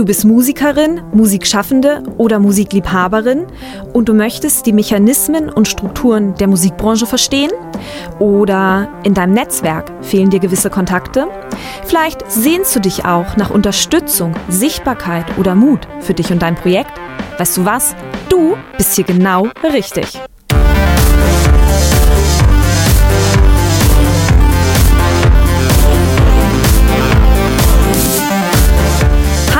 Du bist Musikerin, Musikschaffende oder Musikliebhaberin und du möchtest die Mechanismen und Strukturen der Musikbranche verstehen? Oder in deinem Netzwerk fehlen dir gewisse Kontakte? Vielleicht sehnst du dich auch nach Unterstützung, Sichtbarkeit oder Mut für dich und dein Projekt? Weißt du was? Du bist hier genau richtig.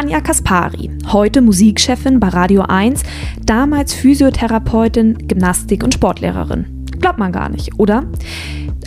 Anja Kaspari, heute Musikchefin bei Radio 1, damals Physiotherapeutin, Gymnastik- und Sportlehrerin. Glaubt man gar nicht, oder?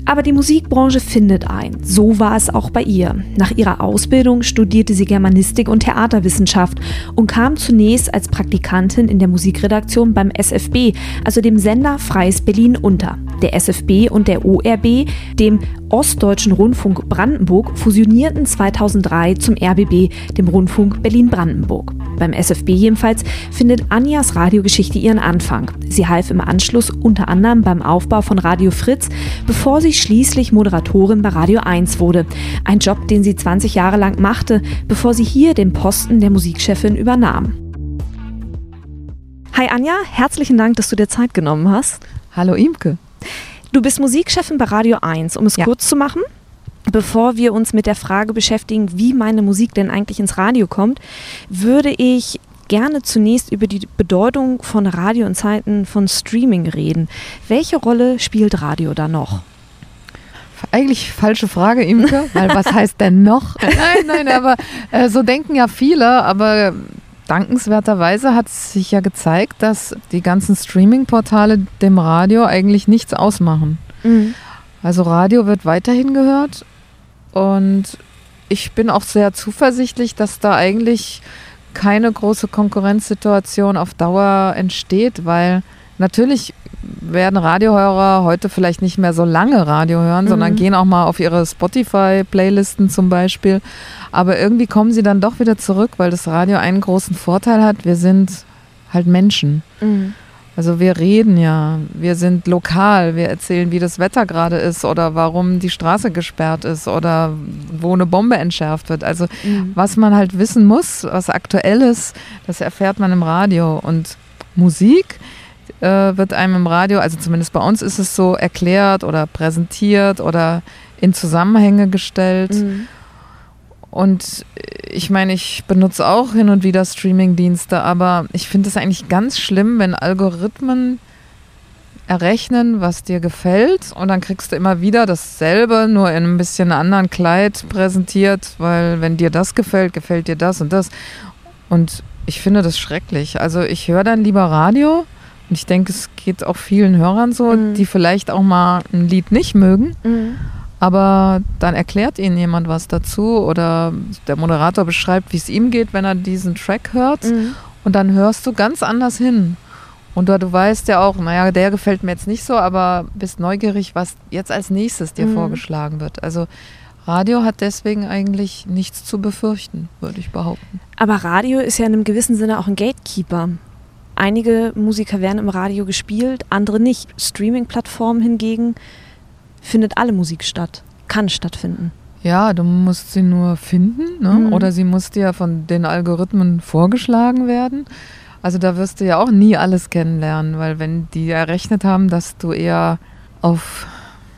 Aber die Musikbranche findet ein. So war es auch bei ihr. Nach ihrer Ausbildung studierte sie Germanistik und Theaterwissenschaft und kam zunächst als Praktikantin in der Musikredaktion beim SFB, also dem Sender Freies Berlin unter. Der SFB und der ORB, dem Ostdeutschen Rundfunk Brandenburg, fusionierten 2003 zum RBB, dem Rundfunk Berlin-Brandenburg. Beim SFB jedenfalls findet Anjas Radiogeschichte ihren Anfang. Sie half im Anschluss unter anderem beim Aufbau von Radio Fritz, bevor sie schließlich Moderatorin bei Radio 1 wurde. Ein Job, den sie 20 Jahre lang machte, bevor sie hier den Posten der Musikchefin übernahm. Hi Anja, herzlichen Dank, dass du dir Zeit genommen hast. Hallo Imke. Du bist Musikchefin bei Radio 1, um es ja. kurz zu machen. Bevor wir uns mit der Frage beschäftigen, wie meine Musik denn eigentlich ins Radio kommt, würde ich gerne zunächst über die Bedeutung von Radio in Zeiten von Streaming reden. Welche Rolle spielt Radio da noch? Eigentlich falsche Frage, Imke, weil was heißt denn noch? Nein, nein, aber äh, so denken ja viele, aber dankenswerterweise hat es sich ja gezeigt, dass die ganzen Streaming-Portale dem Radio eigentlich nichts ausmachen. Mhm. Also Radio wird weiterhin gehört und ich bin auch sehr zuversichtlich, dass da eigentlich keine große Konkurrenzsituation auf Dauer entsteht, weil natürlich werden Radiohörer heute vielleicht nicht mehr so lange Radio hören, mhm. sondern gehen auch mal auf ihre Spotify-Playlisten zum Beispiel. Aber irgendwie kommen sie dann doch wieder zurück, weil das Radio einen großen Vorteil hat. Wir sind halt Menschen. Mhm. Also wir reden ja, wir sind lokal, wir erzählen, wie das Wetter gerade ist oder warum die Straße gesperrt ist oder wo eine Bombe entschärft wird. Also mhm. was man halt wissen muss, was aktuell ist, das erfährt man im Radio. Und Musik äh, wird einem im Radio, also zumindest bei uns ist es so erklärt oder präsentiert oder in Zusammenhänge gestellt. Mhm. Und ich meine, ich benutze auch hin und wieder Streaming-Dienste, aber ich finde es eigentlich ganz schlimm, wenn Algorithmen errechnen, was dir gefällt und dann kriegst du immer wieder dasselbe, nur in ein bisschen anderen Kleid präsentiert, weil wenn dir das gefällt, gefällt dir das und das. Und ich finde das schrecklich. Also ich höre dann lieber Radio ich denke, es geht auch vielen Hörern so, mhm. die vielleicht auch mal ein Lied nicht mögen. Mhm aber dann erklärt ihnen jemand was dazu oder der Moderator beschreibt, wie es ihm geht, wenn er diesen Track hört. Mhm. Und dann hörst du ganz anders hin. Und du, du weißt ja auch, naja, der gefällt mir jetzt nicht so, aber bist neugierig, was jetzt als nächstes dir mhm. vorgeschlagen wird. Also Radio hat deswegen eigentlich nichts zu befürchten, würde ich behaupten. Aber Radio ist ja in einem gewissen Sinne auch ein Gatekeeper. Einige Musiker werden im Radio gespielt, andere nicht. Streaming-Plattformen hingegen findet alle Musik statt, kann stattfinden. Ja, du musst sie nur finden ne? mhm. oder sie muss dir von den Algorithmen vorgeschlagen werden. Also da wirst du ja auch nie alles kennenlernen, weil wenn die errechnet haben, dass du eher auf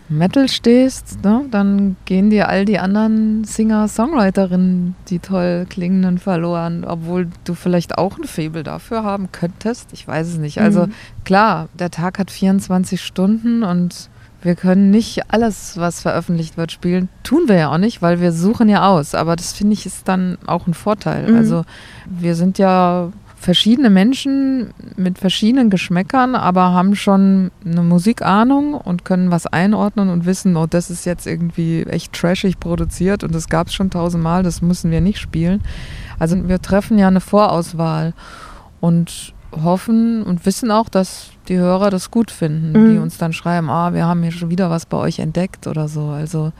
Metal stehst, ne, dann gehen dir all die anderen Singer-Songwriterinnen, die toll klingenden, verloren, obwohl du vielleicht auch ein Faible dafür haben könntest. Ich weiß es nicht. Also Mhm. klar, der Tag hat 24 Stunden und wir können nicht alles, was veröffentlicht wird, spielen. Tun wir ja auch nicht, weil wir suchen ja aus. Aber das finde ich ist dann auch ein Vorteil. Mhm. Also wir sind ja verschiedene Menschen mit verschiedenen Geschmäckern, aber haben schon eine Musikahnung und können was einordnen und wissen, oh, das ist jetzt irgendwie echt trashig produziert und das gab es schon tausendmal, das müssen wir nicht spielen. Also wir treffen ja eine Vorauswahl und hoffen und wissen auch, dass die Hörer das gut finden, Mhm. die uns dann schreiben, ah, wir haben hier schon wieder was bei euch entdeckt oder so. Also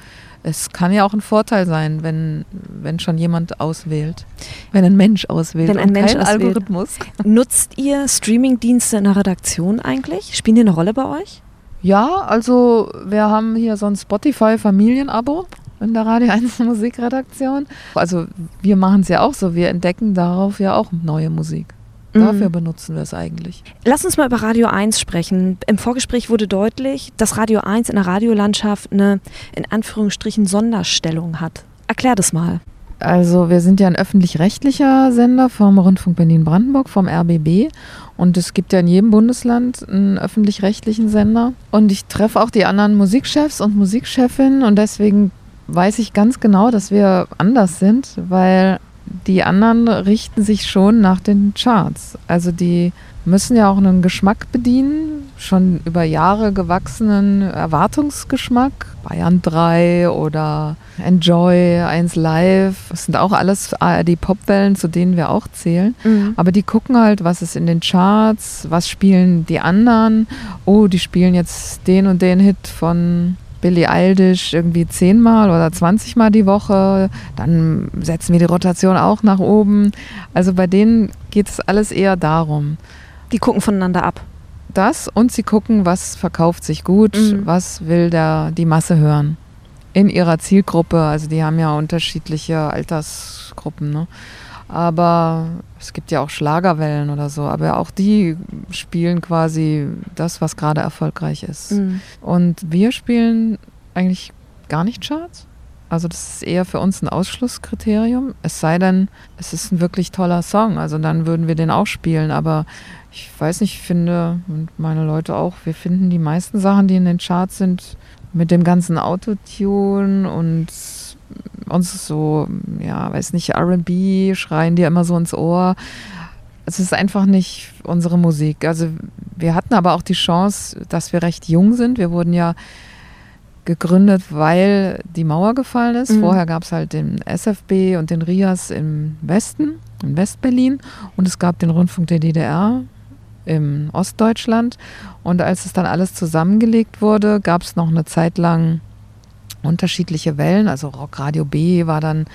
es kann ja auch ein Vorteil sein, wenn, wenn schon jemand auswählt. Wenn ein Mensch auswählt Wenn ein Mensch kein auswählt. Algorithmus. Nutzt ihr Streamingdienste in der Redaktion eigentlich? Spielen die eine Rolle bei euch? Ja, also wir haben hier so ein Spotify-Familienabo in der Radio 1 Musikredaktion. Also wir machen es ja auch so, wir entdecken darauf ja auch neue Musik. Dafür Mhm. benutzen wir es eigentlich. Lass uns mal über Radio 1 sprechen. Im Vorgespräch wurde deutlich, dass Radio 1 in der Radiolandschaft eine in Anführungsstrichen Sonderstellung hat. Erklär das mal. Also wir sind ja ein öffentlich-rechtlicher Sender vom Rundfunk Berlin-Brandenburg, vom RBB. Und es gibt ja in jedem Bundesland einen öffentlich-rechtlichen Sender. Und ich treffe auch die anderen Musikchefs und Musikchefinnen. Und deswegen weiß ich ganz genau, dass wir anders sind, weil die anderen richten sich schon nach den Charts. Also die müssen ja auch einen Geschmack bedienen, schon über Jahre gewachsenen Erwartungsgeschmack. Bayern 3 oder Enjoy, 1 Live, das sind auch alles ARD-Popwellen, zu denen wir auch zählen. Aber die gucken halt, was ist in den Charts, was spielen die anderen. Oh, die spielen jetzt den und den Hit von Billie Eilish irgendwie zehnmal oder 20 Mal die Woche. Dann setzen wir die Rotation auch nach oben. Also bei denen geht es alles eher darum. Die gucken voneinander ab. Das und sie gucken, was verkauft sich gut, Mhm. was will der, die Masse hören. In ihrer Zielgruppe, also die haben ja unterschiedliche Altersgruppen, ne? Aber es gibt ja auch Schlagerwellen oder so, aber auch die spielen quasi das, was gerade erfolgreich ist. Mhm. Und wir spielen eigentlich gar nicht Charts. Also das ist eher für uns ein Ausschlusskriterium. Es sei denn, es ist ein wirklich toller Song. Also dann würden wir den auch spielen. Aber ich weiß nicht, ich finde, und meine Leute auch, wir finden die meisten Sachen, die in den Charts sind, mit dem ganzen Autotune und uns so, ja, weiß nicht, RB, schreien dir immer so ins Ohr. Es ist einfach nicht unsere Musik. Also wir hatten aber auch die Chance, dass wir recht jung sind. Wir wurden ja gegründet, weil die Mauer gefallen ist. Mhm. Vorher gab es halt den SFB und den RIAS im Westen, in Westberlin. Und es gab den Rundfunk der DDR im Ostdeutschland. Und als es dann alles zusammengelegt wurde, gab es noch eine Zeit lang unterschiedliche Wellen. Also Rockradio B war dann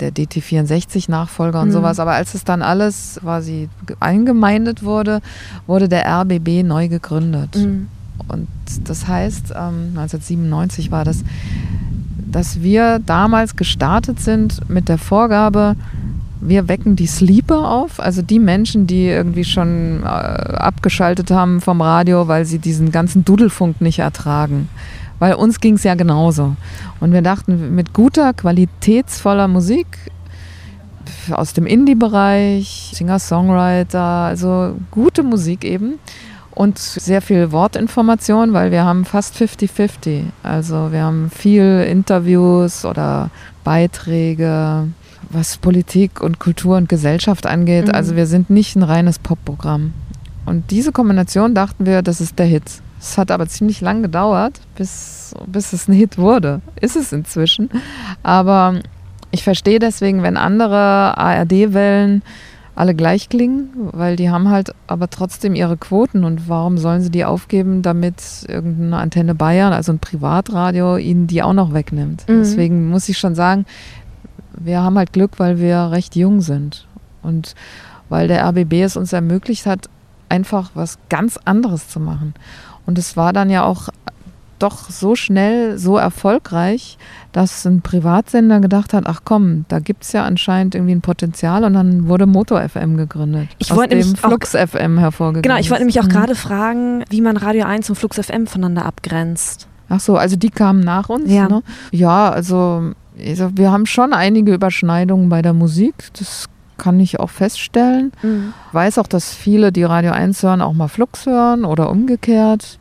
der DT64-Nachfolger und Mhm. sowas. Aber als es dann alles quasi eingemeindet wurde, wurde der RBB neu gegründet. Mhm. Und das heißt, ähm, 1997 war das, dass wir damals gestartet sind mit der Vorgabe, wir wecken die Sleeper auf, also die Menschen, die irgendwie schon äh, abgeschaltet haben vom Radio, weil sie diesen ganzen Dudelfunk nicht ertragen. Weil uns ging es ja genauso. Und wir dachten, mit guter, qualitätsvoller Musik aus dem Indie-Bereich, Singer-Songwriter, also gute Musik eben und sehr viel Wortinformation, weil wir haben fast 50-50. Also wir haben viel Interviews oder Beiträge, was Politik und Kultur und Gesellschaft angeht. Mhm. Also wir sind nicht ein reines Popprogramm. Und diese Kombination dachten wir, das ist der Hit. Es hat aber ziemlich lang gedauert, bis, bis es ein Hit wurde. Ist es inzwischen. Aber ich verstehe deswegen, wenn andere ARD-Wellen alle gleich klingen, weil die haben halt aber trotzdem ihre Quoten und warum sollen sie die aufgeben, damit irgendeine Antenne Bayern, also ein Privatradio, ihnen die auch noch wegnimmt. Mhm. Deswegen muss ich schon sagen, wir haben halt Glück, weil wir recht jung sind und weil der RBB es uns ermöglicht hat, einfach was ganz anderes zu machen. Und es war dann ja auch doch so schnell, so erfolgreich, dass ein Privatsender gedacht hat, ach komm, da gibt es ja anscheinend irgendwie ein Potenzial und dann wurde Motor FM gegründet. Ich aus wollte dem nämlich auch- Flux FM hervorgegangen. Genau, ich wollte nämlich auch Mhm. gerade fragen, wie man Radio 1 und Flux FM voneinander abgrenzt. Ach so, also die kamen nach uns. Ja. Ne? Ja, also, also wir haben schon einige Überschneidungen bei der Musik. Das kann ich auch feststellen. Mhm. Weiß auch, dass viele, die Radio 1 hören, auch mal Flux hören oder umgekehrt.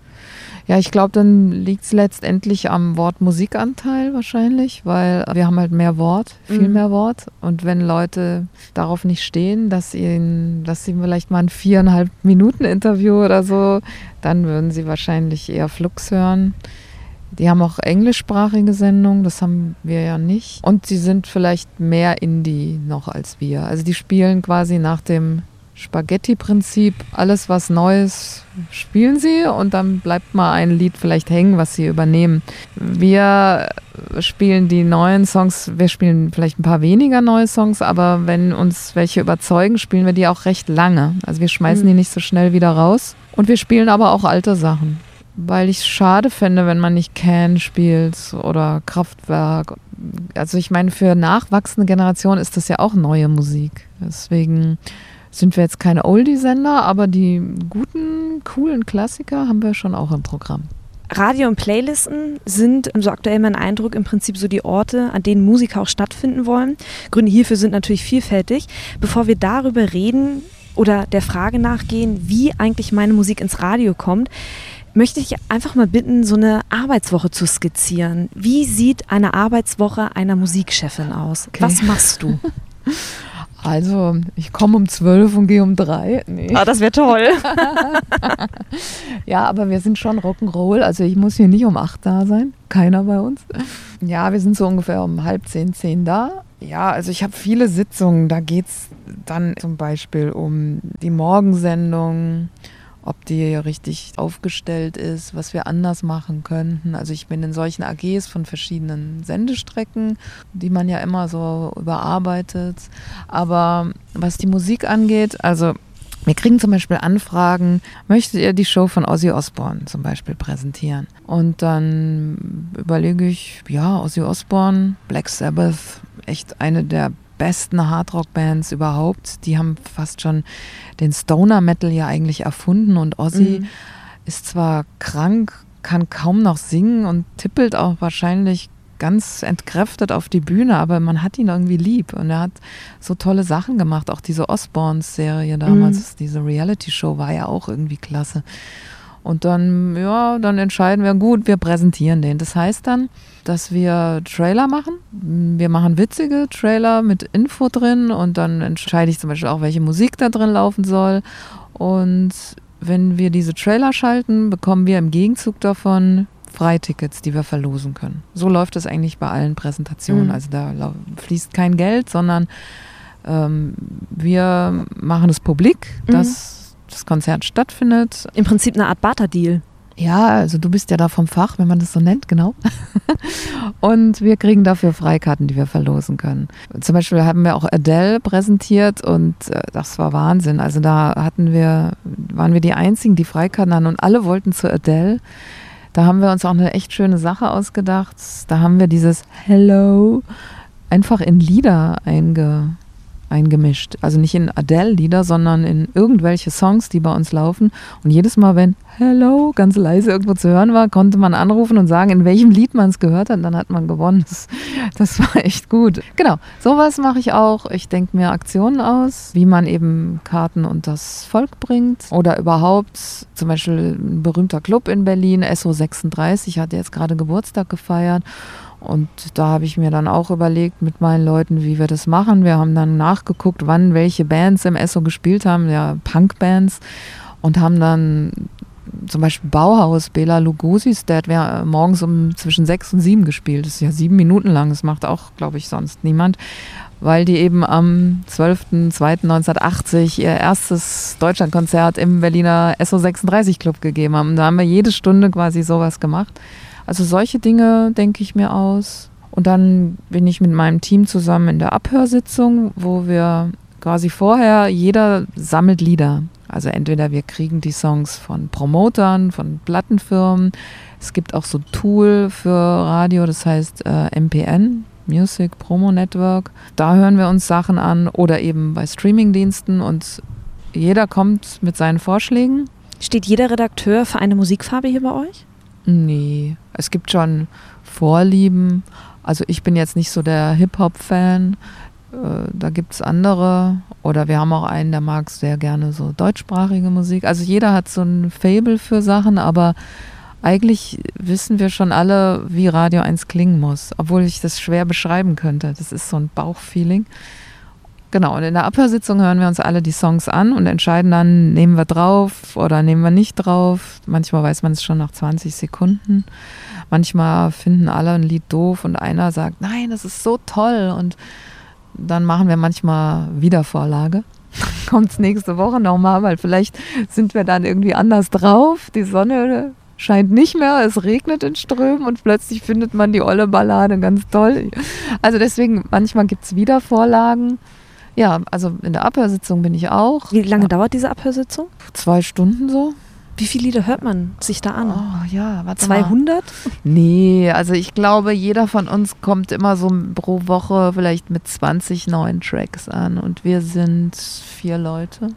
Ja, ich glaube, dann liegt es letztendlich am Wort Musikanteil wahrscheinlich, weil wir haben halt mehr Wort, viel Mhm. mehr Wort. Und wenn Leute darauf nicht stehen, dass ihnen, dass sie vielleicht mal ein viereinhalb Minuten Interview oder so, dann würden sie wahrscheinlich eher Flux hören. Die haben auch englischsprachige Sendungen, das haben wir ja nicht. Und sie sind vielleicht mehr Indie noch als wir. Also die spielen quasi nach dem Spaghetti-Prinzip. Alles, was Neues, spielen sie und dann bleibt mal ein Lied vielleicht hängen, was sie übernehmen. Wir spielen die neuen Songs, wir spielen vielleicht ein paar weniger neue Songs, aber wenn uns welche überzeugen, spielen wir die auch recht lange. Also wir schmeißen Mhm. die nicht so schnell wieder raus. Und wir spielen aber auch alte Sachen. Weil ich es schade finde, wenn man nicht Can spielt oder Kraftwerk. Also ich meine, für nachwachsende Generationen ist das ja auch neue Musik. Deswegen sind wir jetzt keine Oldie-Sender, aber die guten, coolen Klassiker haben wir schon auch im Programm. Radio und Playlisten sind, so aktuell mein Eindruck, im Prinzip so die Orte, an denen Musiker auch stattfinden wollen. Gründe hierfür sind natürlich vielfältig. Bevor wir darüber reden oder der Frage nachgehen, wie eigentlich meine Musik ins Radio kommt, möchte ich einfach mal bitten, so eine Arbeitswoche zu skizzieren. Wie sieht eine Arbeitswoche einer Musikchefin aus? Okay. Was machst du? Also, ich komme um 12 und gehe um 3. Nee. Ah, das wäre toll. Ja, aber wir sind schon Rock'n'Roll. Also ich muss hier nicht um 8 da sein. Keiner bei uns. Ja, wir sind so ungefähr um halb zehn, zehn da. Ja, also ich habe viele Sitzungen. Da geht es dann zum Beispiel um die Morgensendung, ob die richtig aufgestellt ist, was wir anders machen könnten. Also ich bin in solchen AGs von verschiedenen Sendestrecken, die man ja immer so überarbeitet. Aber was die Musik angeht, also wir kriegen zum Beispiel Anfragen, möchtet ihr die Show von Ozzy Osbourne zum Beispiel präsentieren? Und dann überlege ich, ja, Ozzy Osbourne, Black Sabbath, echt eine der besten Hardrock-Bands überhaupt. Die haben fast schon den Stoner-Metal ja eigentlich erfunden und Ozzy Mhm. ist zwar krank, kann kaum noch singen und tippelt auch wahrscheinlich ganz entkräftet auf die Bühne, aber man hat ihn irgendwie lieb und er hat so tolle Sachen gemacht. Auch diese Osborns-Serie damals, diese Reality-Show war ja auch irgendwie klasse. Und dann, ja, dann entscheiden wir, gut, wir präsentieren den. Das heißt dann, dass wir Trailer machen. Wir machen witzige Trailer mit Info drin und dann entscheide ich zum Beispiel auch, welche Musik da drin laufen soll. Und wenn wir diese Trailer schalten, bekommen wir im Gegenzug davon Freitickets, die wir verlosen können. So läuft es eigentlich bei allen Präsentationen. Mhm. Also da fließt kein Geld, sondern ähm, wir machen es publik, Mhm. Das Konzert stattfindet. Im Prinzip eine Art Barter-Deal. Ja, also du bist ja da vom Fach, wenn man das so nennt, genau. und wir kriegen dafür Freikarten, die wir verlosen können. Zum Beispiel haben wir auch Adele präsentiert und äh, das war Wahnsinn. Also da hatten wir, waren wir die einzigen, die Freikarten hatten und alle wollten zu Adele. Da haben wir uns auch eine echt schöne Sache ausgedacht. Da haben wir dieses Hello einfach in Lieder einge, eingemischt. Also nicht in Adele-Lieder, sondern in irgendwelche Songs, die bei uns laufen. Und jedes Mal, wenn Hello ganz leise irgendwo zu hören war, konnte man anrufen und sagen, in welchem Lied man es gehört hat. Und dann hat man gewonnen. Das, das war echt gut. Genau, sowas mache ich auch. Ich denke mir Aktionen aus, wie man eben Karten und das Volk bringt. Oder überhaupt, zum Beispiel ein berühmter Club in Berlin, SO36, hat jetzt gerade Geburtstag gefeiert. Und da habe ich mir dann auch überlegt mit meinen Leuten, wie wir das machen. Wir haben dann nachgeguckt, wann welche Bands im Esso gespielt haben, ja, Punkbands, und haben dann zum Beispiel Bauhaus, Bela Lugosi's, der hat morgens um zwischen sechs und sieben gespielt. Das ist ja sieben Minuten lang, das macht auch, glaube ich, sonst niemand, weil die eben am 12.02.1980 ihr erstes Deutschlandkonzert im Berliner SO36 Club gegeben haben. Da haben wir jede Stunde quasi sowas gemacht. Also solche Dinge denke ich mir aus. Und dann bin ich mit meinem Team zusammen in der Abhörsitzung, wo wir quasi vorher, jeder sammelt Lieder. Also entweder wir kriegen die Songs von Promotern, von Plattenfirmen. Es gibt auch so Tool für Radio, das heißt äh, MPN, Music Promo Network. Da hören wir uns Sachen an oder eben bei Streamingdiensten und jeder kommt mit seinen Vorschlägen. Steht jeder Redakteur für eine Musikfarbe hier bei euch? Nee, es gibt schon Vorlieben. Also ich bin jetzt nicht so der Hip-Hop-Fan. Äh, da gibt es andere. Oder wir haben auch einen, der mag sehr gerne so deutschsprachige Musik. Also jeder hat so ein Fable für Sachen, aber eigentlich wissen wir schon alle, wie Radio 1 klingen muss, obwohl ich das schwer beschreiben könnte. Das ist so ein Bauchfeeling. Genau, und in der Abhörsitzung hören wir uns alle die Songs an und entscheiden dann, nehmen wir drauf oder nehmen wir nicht drauf. Manchmal weiß man es schon nach 20 Sekunden. Manchmal finden alle ein Lied doof und einer sagt, nein, das ist so toll. Und dann machen wir manchmal Wiedervorlage. Kommt es nächste Woche nochmal, weil vielleicht sind wir dann irgendwie anders drauf. Die Sonne scheint nicht mehr, es regnet in Strömen und plötzlich findet man die olle Ballade ganz toll. Also deswegen, manchmal gibt es Wiedervorlagen. Ja, also in der Abhörsitzung bin ich auch. Wie lange ja. dauert diese Abhörsitzung? Zwei Stunden so. Wie viele Lieder hört man sich da an? Oh ja, warte 200? Mal. Nee, also ich glaube, jeder von uns kommt immer so pro Woche vielleicht mit 20 neuen Tracks an und wir sind vier Leute,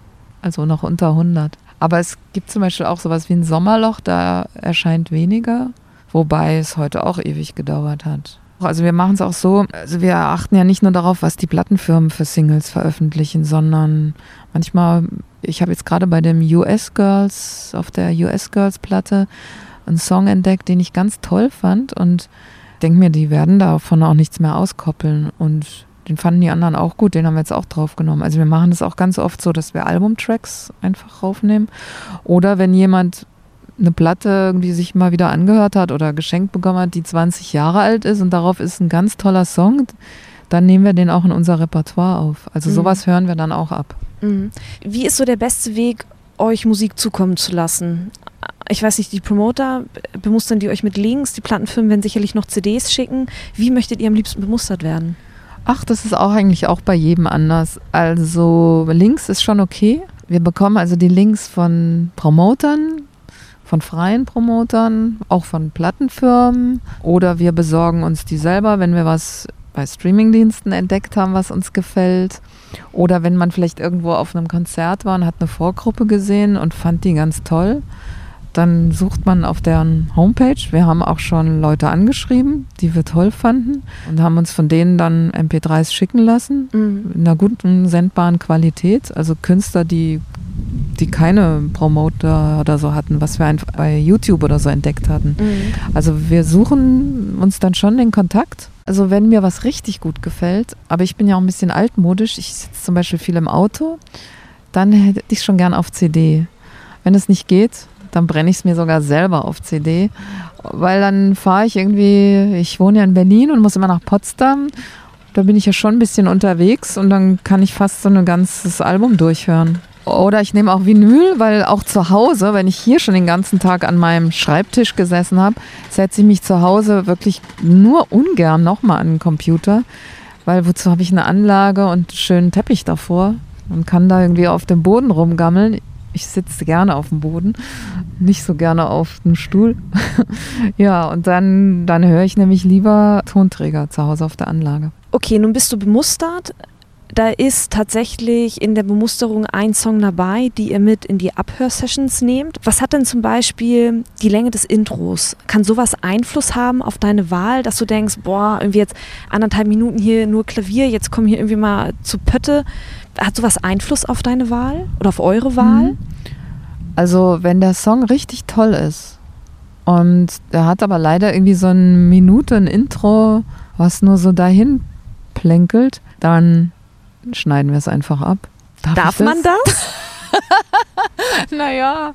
also noch unter 100. Aber es gibt zum Beispiel auch sowas wie ein Sommerloch, da erscheint weniger, wobei es heute auch ewig gedauert hat. Also wir machen es auch so, also wir achten ja nicht nur darauf, was die Plattenfirmen für Singles veröffentlichen, sondern manchmal, ich habe jetzt gerade bei dem US Girls, auf der US Girls Platte, einen Song entdeckt, den ich ganz toll fand und denke mir, die werden davon auch nichts mehr auskoppeln und den fanden die anderen auch gut, den haben wir jetzt auch draufgenommen. Also wir machen das auch ganz oft so, dass wir Albumtracks einfach raufnehmen. Oder wenn jemand eine Platte irgendwie sich mal wieder angehört hat oder geschenkt bekommen hat, die 20 Jahre alt ist und darauf ist ein ganz toller Song, dann nehmen wir den auch in unser Repertoire auf. Also mhm. sowas hören wir dann auch ab. Mhm. Wie ist so der beste Weg, euch Musik zukommen zu lassen? Ich weiß nicht, die Promoter bemustern die euch mit Links, die Plattenfirmen werden sicherlich noch CDs schicken. Wie möchtet ihr am liebsten bemustert werden? Ach, das ist auch eigentlich auch bei jedem anders. Also Links ist schon okay. Wir bekommen also die Links von Promotern, von freien Promotern, auch von Plattenfirmen oder wir besorgen uns die selber, wenn wir was bei Streamingdiensten entdeckt haben, was uns gefällt. Oder wenn man vielleicht irgendwo auf einem Konzert war und hat eine Vorgruppe gesehen und fand die ganz toll, dann sucht man auf deren Homepage. Wir haben auch schon Leute angeschrieben, die wir toll fanden und haben uns von denen dann MP3s schicken lassen, mhm. in einer guten, sendbaren Qualität. Also Künstler, die die keine Promoter oder so hatten, was wir einfach bei YouTube oder so entdeckt hatten. Mhm. Also wir suchen uns dann schon den Kontakt. Also wenn mir was richtig gut gefällt, aber ich bin ja auch ein bisschen altmodisch, ich sitze zum Beispiel viel im Auto, dann hätte ich schon gern auf CD. Wenn es nicht geht, dann brenne ich es mir sogar selber auf CD, weil dann fahre ich irgendwie, ich wohne ja in Berlin und muss immer nach Potsdam. Da bin ich ja schon ein bisschen unterwegs und dann kann ich fast so ein ganzes Album durchhören. Oder ich nehme auch Vinyl, weil auch zu Hause, wenn ich hier schon den ganzen Tag an meinem Schreibtisch gesessen habe, setze ich mich zu Hause wirklich nur ungern nochmal an den Computer, weil wozu habe ich eine Anlage und einen schönen Teppich davor und kann da irgendwie auf dem Boden rumgammeln. Ich sitze gerne auf dem Boden, nicht so gerne auf dem Stuhl. ja, und dann, dann höre ich nämlich lieber Tonträger zu Hause auf der Anlage. Okay, nun bist du bemustert da ist tatsächlich in der Bemusterung ein Song dabei, die ihr mit in die Abhörsessions nehmt. Was hat denn zum Beispiel die Länge des Intros? Kann sowas Einfluss haben auf deine Wahl, dass du denkst, boah, irgendwie jetzt anderthalb Minuten hier nur Klavier, jetzt kommen hier irgendwie mal zu Pötte. Hat sowas Einfluss auf deine Wahl oder auf eure Wahl? Mhm. Also, wenn der Song richtig toll ist und der hat aber leider irgendwie so eine Minute, ein Intro, was nur so dahin plänkelt, dann schneiden wir es einfach ab. Darf, Darf man das? naja,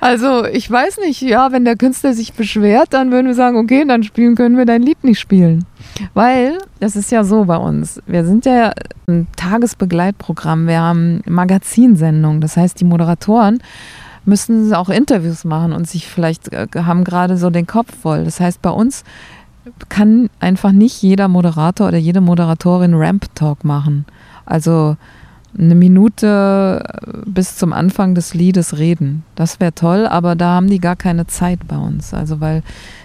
also ich weiß nicht, ja, wenn der Künstler sich beschwert, dann würden wir sagen, okay, dann spielen können wir dein Lied nicht spielen. Weil, das ist ja so bei uns, wir sind ja ein Tagesbegleitprogramm, wir haben Magazinsendungen, das heißt, die Moderatoren müssen auch Interviews machen und sich vielleicht äh, haben gerade so den Kopf voll. Das heißt, bei uns kann einfach nicht jeder Moderator oder jede Moderatorin Ramp Talk machen. Also eine Minute bis zum Anfang des Liedes reden. Das wäre toll, aber da haben die gar keine Zeit bei uns. Also weil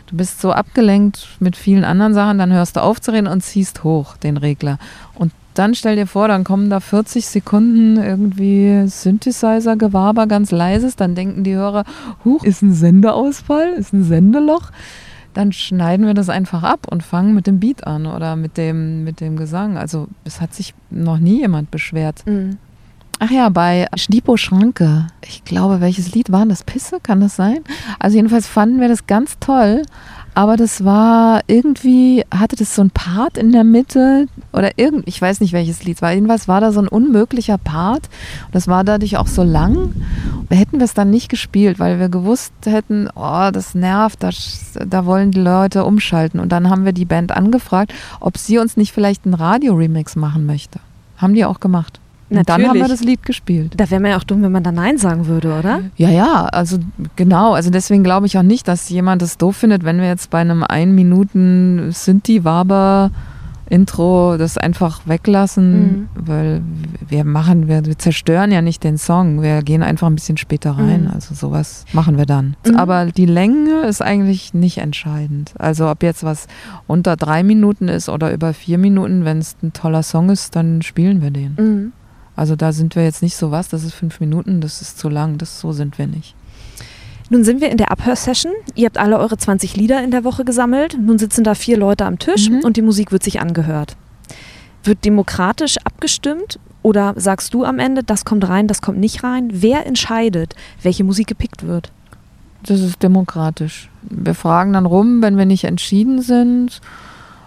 du bist so abgelenkt mit vielen anderen Sachen, dann hörst du auf zu reden und ziehst hoch den Regler. Und dann stell dir vor, dann kommen da 40 Sekunden irgendwie Synthesizer-Gewaber ganz leises, dann denken die Hörer, huch, ist ein Sendeausfall, ist ein Sendeloch. Dann schneiden wir das einfach ab und fangen mit dem Beat an oder mit dem, mit dem Gesang. Also es hat sich noch nie jemand beschwert. Mhm. Ach ja, bei Schnipo Schranke. Ich glaube, welches Lied war das? Pisse, kann das sein? Also jedenfalls fanden wir das ganz toll. Aber das war irgendwie, hatte das so ein Part in der Mitte oder irgend, ich weiß nicht welches Lied war. Jedenfalls war da so ein unmöglicher Part. Und das war dadurch auch so lang. Wir hätten wir es dann nicht gespielt, weil wir gewusst hätten, oh, das nervt, das, da wollen die Leute umschalten. Und dann haben wir die Band angefragt, ob sie uns nicht vielleicht einen Radio-Remix machen möchte. Haben die auch gemacht. Und dann haben wir das Lied gespielt. Da wäre man ja auch dumm, wenn man da Nein sagen würde, oder? Ja, ja, also genau. Also deswegen glaube ich auch nicht, dass jemand das doof findet, wenn wir jetzt bei einem ein Minuten Sinti-Waber Intro das einfach weglassen, mhm. weil wir machen, wir, wir, zerstören ja nicht den Song, wir gehen einfach ein bisschen später rein. Mhm. Also sowas machen wir dann. Mhm. Aber die Länge ist eigentlich nicht entscheidend. Also ob jetzt was unter drei Minuten ist oder über vier Minuten, wenn es ein toller Song ist, dann spielen wir den. Also da sind wir jetzt nicht so was, das ist fünf Minuten, das ist zu lang, das so sind wir nicht. Nun sind wir in der Abhörsession. Ihr habt alle eure 20 Lieder in der Woche gesammelt. Nun sitzen da vier Leute am Tisch mhm. und die Musik wird sich angehört. Wird demokratisch abgestimmt oder sagst du am Ende, das kommt rein, das kommt nicht rein? Wer entscheidet, welche Musik gepickt wird? Das ist demokratisch. Wir fragen dann rum, wenn wir nicht entschieden sind.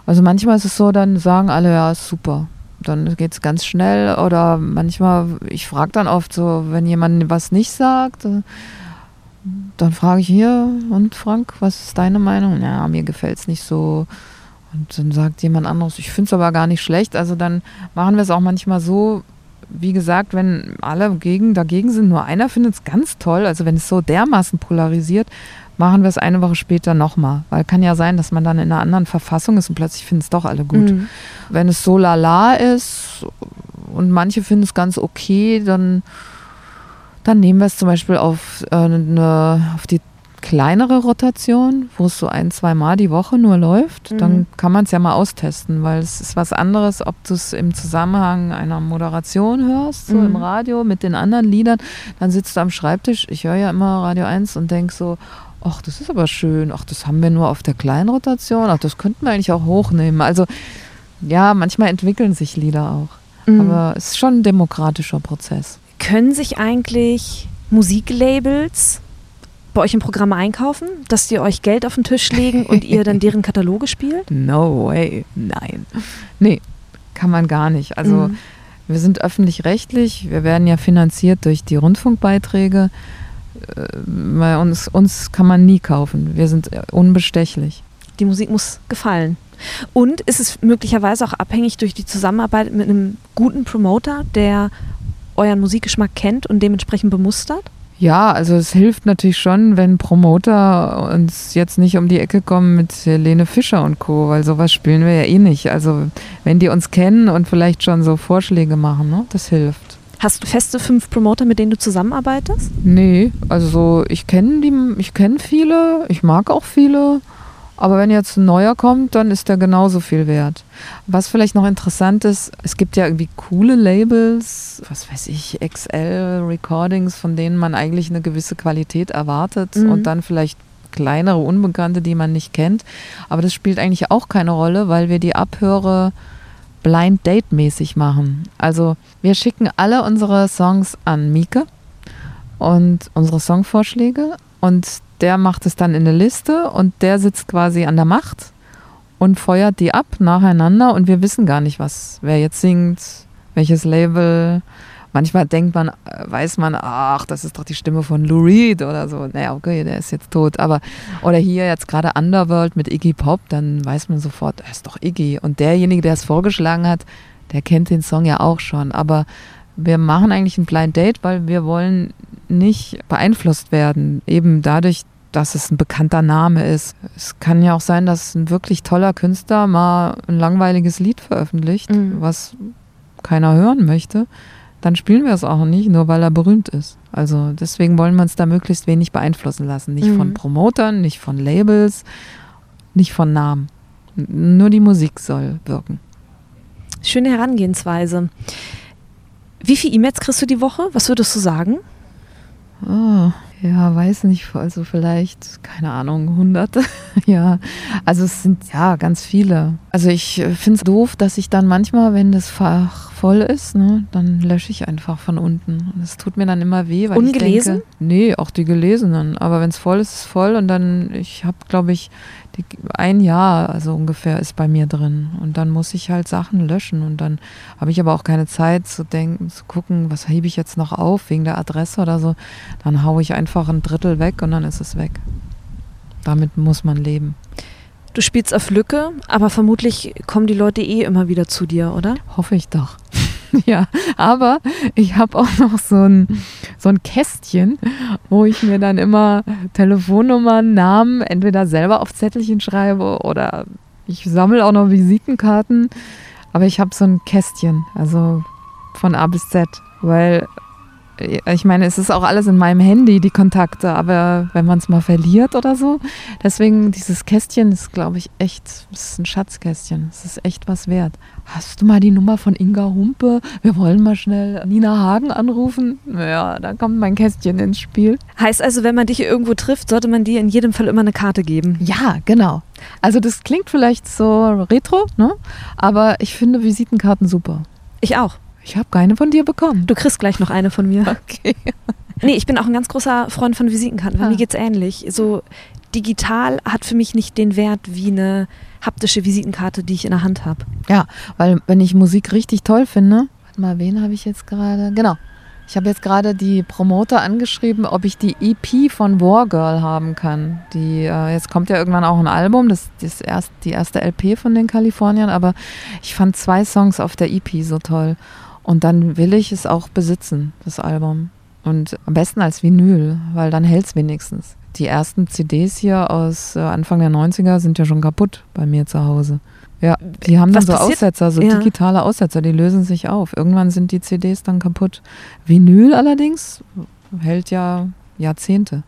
Also manchmal ist es so, dann sagen alle, ja, ist super dann geht es ganz schnell oder manchmal, ich frage dann oft so, wenn jemand was nicht sagt, äh, dann frage ich hier und Frank, was ist deine Meinung? Ja, mir gefällt es nicht so. Und dann sagt jemand anderes, ich finde es aber gar nicht schlecht. Also dann machen wir es auch manchmal so, wie gesagt, wenn alle gegen, dagegen sind, nur einer findet es ganz toll. Also wenn es so dermaßen polarisiert, machen wir es eine Woche später nochmal. Weil kann ja sein, dass man dann in einer anderen Verfassung ist und plötzlich finden es doch alle gut. Mhm. Wenn es so lala ist und manche finden es ganz okay, dann, dann nehmen wir es zum Beispiel auf, äh, eine, auf die kleinere Rotation, wo es so ein, zwei Mal die Woche nur läuft, mhm. dann kann man es ja mal austesten, weil es ist was anderes, ob du es im Zusammenhang einer Moderation hörst, so mhm. im Radio mit den anderen Liedern, dann sitzt du am Schreibtisch, ich höre ja immer Radio 1 und denk so, ach, das ist aber schön, ach, das haben wir nur auf der kleinen Rotation, ach, das könnten wir eigentlich auch hochnehmen. Also ja, manchmal entwickeln sich Lieder auch. Mhm. Aber es ist schon ein demokratischer Prozess. Können sich eigentlich Musiklabels bei euch im Programm einkaufen, dass die euch Geld auf den Tisch legen und ihr dann deren Kataloge spielt? No way, nein. Nee, kann man gar nicht. Also mhm. wir sind öffentlich-rechtlich, wir werden ja finanziert durch die Rundfunkbeiträge. Bei äh, uns, uns kann man nie kaufen. Wir sind unbestechlich. Die Musik muss gefallen. Und ist es möglicherweise auch abhängig durch die Zusammenarbeit mit einem guten Promoter, der euren Musikgeschmack kennt und dementsprechend bemustert? Ja, also es hilft natürlich schon, wenn Promoter uns jetzt nicht um die Ecke kommen mit Helene Fischer und Co., weil sowas spielen wir ja eh nicht. Also wenn die uns kennen und vielleicht schon so Vorschläge machen, ne, das hilft. Hast du feste fünf Promoter, mit denen du zusammenarbeitest? Nee, also ich kenne die, ich kenne viele, ich mag auch viele. Aber wenn jetzt ein neuer kommt, dann ist der genauso viel wert. Was vielleicht noch interessant ist, es gibt ja irgendwie coole Labels, was weiß ich, XL Recordings, von denen man eigentlich eine gewisse Qualität erwartet mhm. und dann vielleicht kleinere Unbekannte, die man nicht kennt. Aber das spielt eigentlich auch keine Rolle, weil wir die Abhöre Blind Date mäßig machen. Also wir schicken alle unsere Songs an Mieke und unsere Songvorschläge und der macht es dann in eine Liste und der sitzt quasi an der Macht und feuert die ab nacheinander und wir wissen gar nicht, was wer jetzt singt, welches Label, manchmal denkt man, äh, weiß man, ach, das ist doch die Stimme von Lou Reed oder so. Naja, okay, der ist jetzt tot. Aber, oder hier jetzt gerade Underworld mit Iggy Pop, dann weiß man sofort, er ist doch Iggy. Und derjenige, der es vorgeschlagen hat, der kennt den Song ja auch schon. Aber wir machen eigentlich ein Blind Date, weil wir wollen nicht beeinflusst werden. Eben dadurch, dass es ein bekannter Name ist. Es kann ja auch sein, dass ein wirklich toller Künstler mal ein langweiliges Lied veröffentlicht, mhm. was keiner hören möchte dann spielen wir es auch nicht, nur weil er berühmt ist. Also deswegen wollen wir uns da möglichst wenig beeinflussen lassen. Nicht mhm. von Promotern, nicht von Labels, nicht von Namen. Nur die Musik soll wirken. Schöne Herangehensweise. Wie viele E-Mails kriegst du die Woche? Was würdest du sagen? Oh, ja, weiß nicht, also vielleicht, keine Ahnung, hunderte. ja, also es sind ja ganz viele. Also ich äh, finde es doof, dass ich dann manchmal, wenn das Fach voll ist, ne, dann lösche ich einfach von unten. Und es tut mir dann immer weh, weil Ungelesen? ich denke, nee, auch die gelesenen. Aber wenn es voll ist, ist es voll und dann, ich habe, glaube ich, die, ein Jahr, also ungefähr, ist bei mir drin. Und dann muss ich halt Sachen löschen. Und dann habe ich aber auch keine Zeit zu denken, zu gucken, was hebe ich jetzt noch auf wegen der Adresse oder so. Dann haue ich einfach ein Drittel weg und dann ist es weg. Damit muss man leben. Du spielst auf Lücke, aber vermutlich kommen die Leute eh immer wieder zu dir, oder? Hoffe ich doch. ja, aber ich habe auch noch so ein, so ein Kästchen, wo ich mir dann immer Telefonnummern, Namen entweder selber auf Zettelchen schreibe oder ich sammle auch noch Visitenkarten. Aber ich habe so ein Kästchen, also von A bis Z, weil ich meine, es ist auch alles in meinem Handy, die Kontakte, aber wenn man es mal verliert oder so, deswegen dieses Kästchen ist, glaube ich, echt, es ist ein Schatzkästchen, es ist echt was wert. Hast du mal die Nummer von Inga Humpe? Wir wollen mal schnell Nina Hagen anrufen. Ja, da kommt mein Kästchen ins Spiel. Heißt also, wenn man dich irgendwo trifft, sollte man dir in jedem Fall immer eine Karte geben? Ja, genau. Also das klingt vielleicht so retro, ne? aber ich finde Visitenkarten super. Ich auch. Ich habe keine von dir bekommen. Du kriegst gleich noch eine von mir. Okay. Nee, ich bin auch ein ganz großer Freund von Visitenkarten. Bei Ah. mir geht's ähnlich. So digital hat für mich nicht den Wert wie eine haptische Visitenkarte, die ich in der Hand habe. Ja, weil wenn ich Musik richtig toll finde, warte mal, wen habe ich jetzt gerade? Genau. Ich habe jetzt gerade die Promoter angeschrieben, ob ich die EP von Wargirl haben kann. Die, äh, jetzt kommt ja irgendwann auch ein Album, das ist erst, die erste LP von den Kaliforniern, aber ich fand zwei Songs auf der EP so toll. Und dann will ich es auch besitzen, das Album. Und am besten als Vinyl, weil dann hält es wenigstens. Die ersten CDs hier aus äh, Anfang der 90er sind ja schon kaputt bei mir zu Hause. Ja, die haben dann so passiert? Aussetzer, so Ja. digitale Aussetzer, die lösen sich auf. Irgendwann sind die CDs dann kaputt. Vinyl allerdings hält ja Jahrzehnte,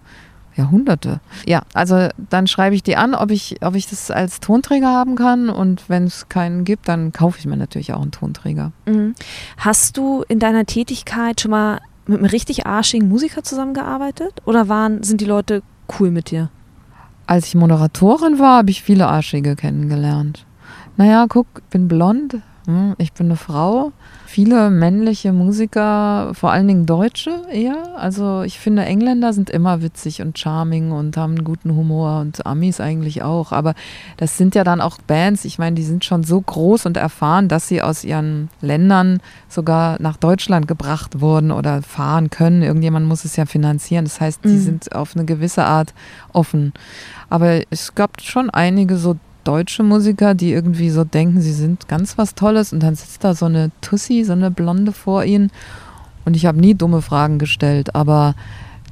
Jahrhunderte. Ja, also dann schreibe ich die an, ob ich, ob ich das als Tonträger haben kann und wenn es keinen gibt, dann kaufe ich mir natürlich auch einen Tonträger. Mhm. Hast du in deiner Tätigkeit schon mal mit einem richtig arschigen Musiker zusammengearbeitet? Oder waren, sind die Leute cool mit dir? Als ich Moderatorin war, habe ich viele Arschige kennengelernt. Naja, guck, ich bin blond, ich bin eine Frau. Viele männliche Musiker, vor allen Dingen Deutsche eher. Also ich finde, Engländer sind immer witzig und charming und haben einen guten Humor und Amis eigentlich auch. Aber das sind ja dann auch Bands, ich meine, die sind schon so groß und erfahren, dass sie aus ihren Ländern sogar nach Deutschland gebracht wurden oder fahren können. Irgendjemand muss es ja finanzieren. Das heißt, die Mhm. sind auf eine gewisse Art offen. Aber es gab schon einige so deutsche Musiker, die irgendwie so denken, sie sind ganz was Tolles und dann sitzt da so eine Tussi, so eine Blonde vor ihnen und ich habe nie dumme Fragen gestellt, aber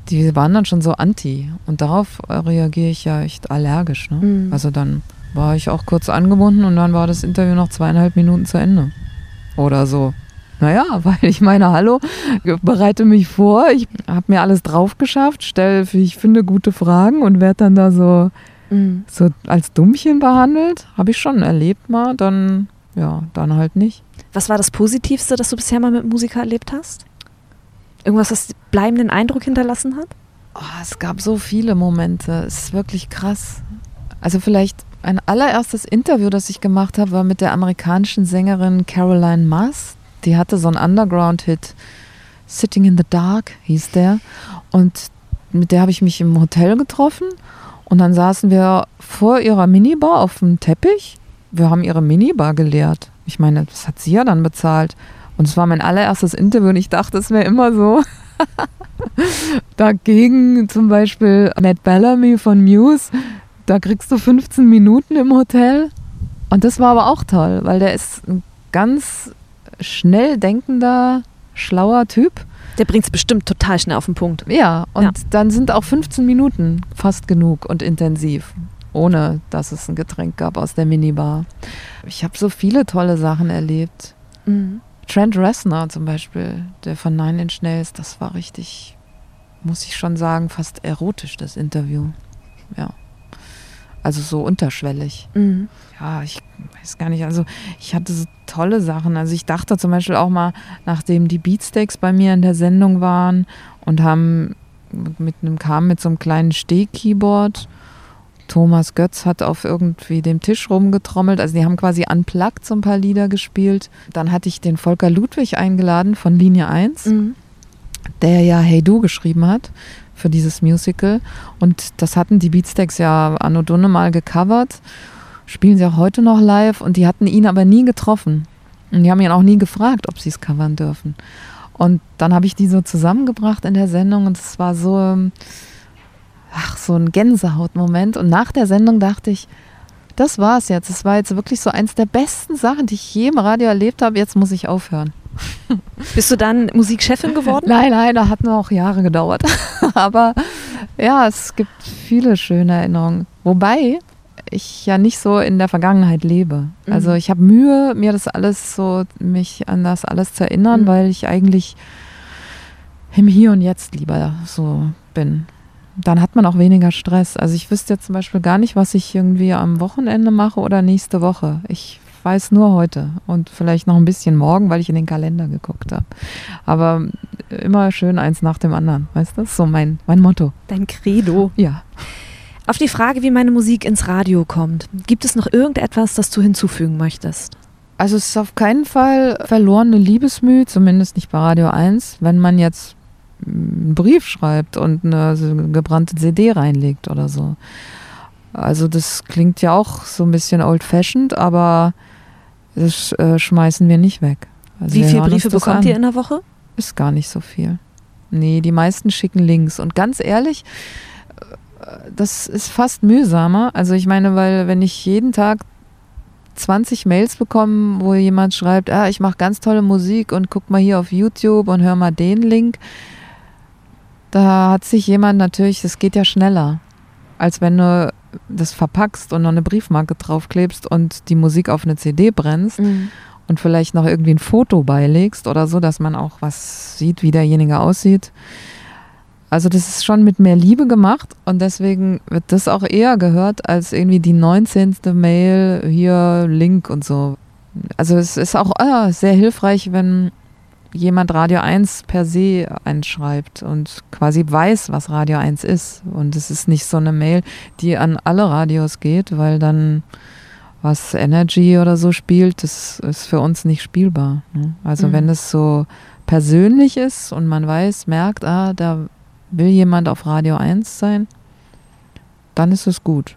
die waren dann schon so anti und darauf reagiere ich ja echt allergisch. Ne? Mhm. Also dann war ich auch kurz angebunden und dann war das Interview noch zweieinhalb Minuten zu Ende oder so. Naja, weil ich meine, hallo, bereite mich vor, ich habe mir alles drauf geschafft, stelle, ich finde, gute Fragen und werde dann da so Mhm. so als Dummchen behandelt. Habe ich schon erlebt mal, dann ja, dann halt nicht. Was war das Positivste, das du bisher mal mit Musiker erlebt hast? Irgendwas, was bleibenden Eindruck hinterlassen hat? Oh, es gab so viele Momente. Es ist wirklich krass. Also vielleicht ein allererstes Interview, das ich gemacht habe, war mit der amerikanischen Sängerin Caroline Mass. Die hatte so einen Underground-Hit. Sitting in the Dark hieß der. Und mit der habe ich mich im Hotel getroffen. Und dann saßen wir vor ihrer Minibar auf dem Teppich. Wir haben ihre Minibar geleert. Ich meine, das hat sie ja dann bezahlt. Und es war mein allererstes Interview und ich dachte, es wäre immer so. Dagegen zum Beispiel Matt Bellamy von Muse, da kriegst du 15 Minuten im Hotel. Und das war aber auch toll, weil der ist ein ganz schnell denkender, schlauer Typ. Der bringt es bestimmt total schnell auf den Punkt. Ja, und Ja. dann sind auch 15 Minuten fast genug und intensiv, ohne dass es ein Getränk gab aus der Minibar. Ich habe so viele tolle Sachen erlebt. Mhm. Trent Reznor zum Beispiel, der von Nine Inch Nails, das war richtig, muss ich schon sagen, fast erotisch, das Interview. Ja. also so unterschwellig. Mhm. Ja, ich weiß gar nicht. Also ich hatte so tolle Sachen. Also ich dachte zum Beispiel auch mal, nachdem die Beatsteaks bei mir in der Sendung waren und haben mit einem kam mit so einem kleinen Stehkeyboard. Thomas Götz hat auf irgendwie dem Tisch rumgetrommelt. Also die haben quasi unplugged so ein paar Lieder gespielt. Dann hatte ich den Volker Ludwig eingeladen von Linie 1, mhm. der ja Hey Du geschrieben hat für dieses Musical. Und das hatten die Beatsteaks ja Anno Dunne mal gecovert. Spielen sie auch heute noch live und die hatten ihn aber nie getroffen. Und die haben ihn auch nie gefragt, ob sie es covern dürfen. Und dann habe ich die so zusammengebracht in der Sendung und es war so, ach, so ein Gänsehautmoment. Und nach der Sendung dachte ich, das war es jetzt. Es war jetzt wirklich so eins der besten Sachen, die ich je im Radio erlebt habe. Jetzt muss ich aufhören. Bist du dann Musikchefin geworden? Nein, nein, da hat noch Jahre gedauert. Aber ja, es gibt viele schöne Erinnerungen. Wobei ich ja nicht so in der Vergangenheit lebe. Also mhm. ich habe Mühe, mir das alles so, mich an das alles zu erinnern, mhm. weil ich eigentlich im Hier und Jetzt lieber so bin. Dann hat man auch weniger Stress. Also ich wüsste jetzt zum Beispiel gar nicht, was ich irgendwie am Wochenende mache oder nächste Woche. Ich weiß nur heute und vielleicht noch ein bisschen morgen, weil ich in den Kalender geguckt habe. Aber immer schön eins nach dem anderen. Weißt du, das ist so mein, mein Motto. Dein Credo. Ja. Auf die Frage, wie meine Musik ins Radio kommt, gibt es noch irgendetwas, das du hinzufügen möchtest? Also es ist auf keinen Fall verlorene Liebesmüh, zumindest nicht bei Radio 1, wenn man jetzt einen Brief schreibt und eine gebrannte CD reinlegt oder so. Also das klingt ja auch so ein bisschen old-fashioned, aber das äh, schmeißen wir nicht weg. Also Wie viele Briefe bekommt an. ihr in der Woche? Ist gar nicht so viel. Nee, die meisten schicken Links. Und ganz ehrlich, das ist fast mühsamer. Also ich meine, weil wenn ich jeden Tag 20 Mails bekomme, wo jemand schreibt, ah, ich mache ganz tolle Musik und guck mal hier auf YouTube und hör mal den Link, da hat sich jemand natürlich, das geht ja schneller, als wenn du das verpackst und noch eine Briefmarke draufklebst und die Musik auf eine CD brennst mhm. und vielleicht noch irgendwie ein Foto beilegst oder so, dass man auch was sieht, wie derjenige aussieht. Also das ist schon mit mehr Liebe gemacht und deswegen wird das auch eher gehört als irgendwie die 19. Mail, hier Link und so. Also es ist auch ah, sehr hilfreich, wenn jemand Radio 1 per se einschreibt und quasi weiß, was Radio 1 ist. Und es ist nicht so eine Mail, die an alle Radios geht, weil dann was Energy oder so spielt, das ist für uns nicht spielbar. Ne? Also mhm. wenn es so persönlich ist und man weiß, merkt, ah, da will jemand auf Radio 1 sein, dann ist es gut.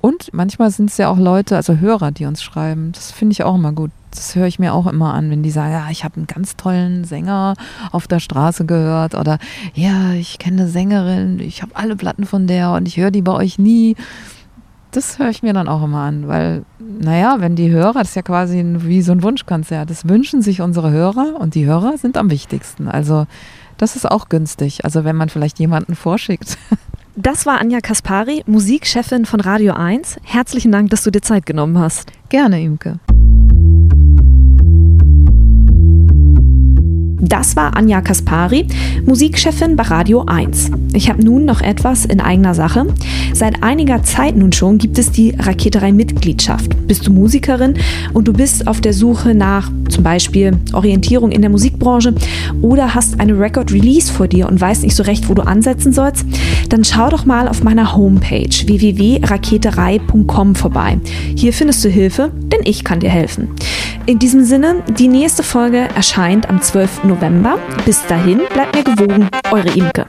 Und manchmal sind es ja auch Leute, also Hörer, die uns schreiben. Das finde ich auch immer gut. Das höre ich mir auch immer an, wenn die sagen, ja, ich habe einen ganz tollen Sänger auf der Straße gehört oder ja, ich kenne eine Sängerin, ich habe alle Platten von der und ich höre die bei euch nie. Das höre ich mir dann auch immer an, weil, naja, wenn die Hörer, das ist ja quasi wie so ein Wunschkonzert, das wünschen sich unsere Hörer und die Hörer sind am wichtigsten. Also das ist auch günstig. Also wenn man vielleicht jemanden vorschickt. Das war Anja Kaspari, Musikchefin von Radio 1. Herzlichen Dank, dass du dir Zeit genommen hast. Gerne, Imke. Das war Anja Kaspari, Musikchefin bei Radio 1. Ich habe nun noch etwas in eigener Sache. Seit einiger Zeit nun schon gibt es die Raketerei-Mitgliedschaft. Bist du Musikerin und du bist auf der Suche nach zum Beispiel Orientierung in der Musikbranche oder hast eine Record-Release vor dir und weißt nicht so recht, wo du ansetzen sollst, dann schau doch mal auf meiner Homepage www.raketerei.com vorbei. Hier findest du Hilfe, denn ich kann dir helfen. In diesem Sinne, die nächste Folge erscheint am 12. November. Bis dahin, bleibt mir gewogen, eure Imke.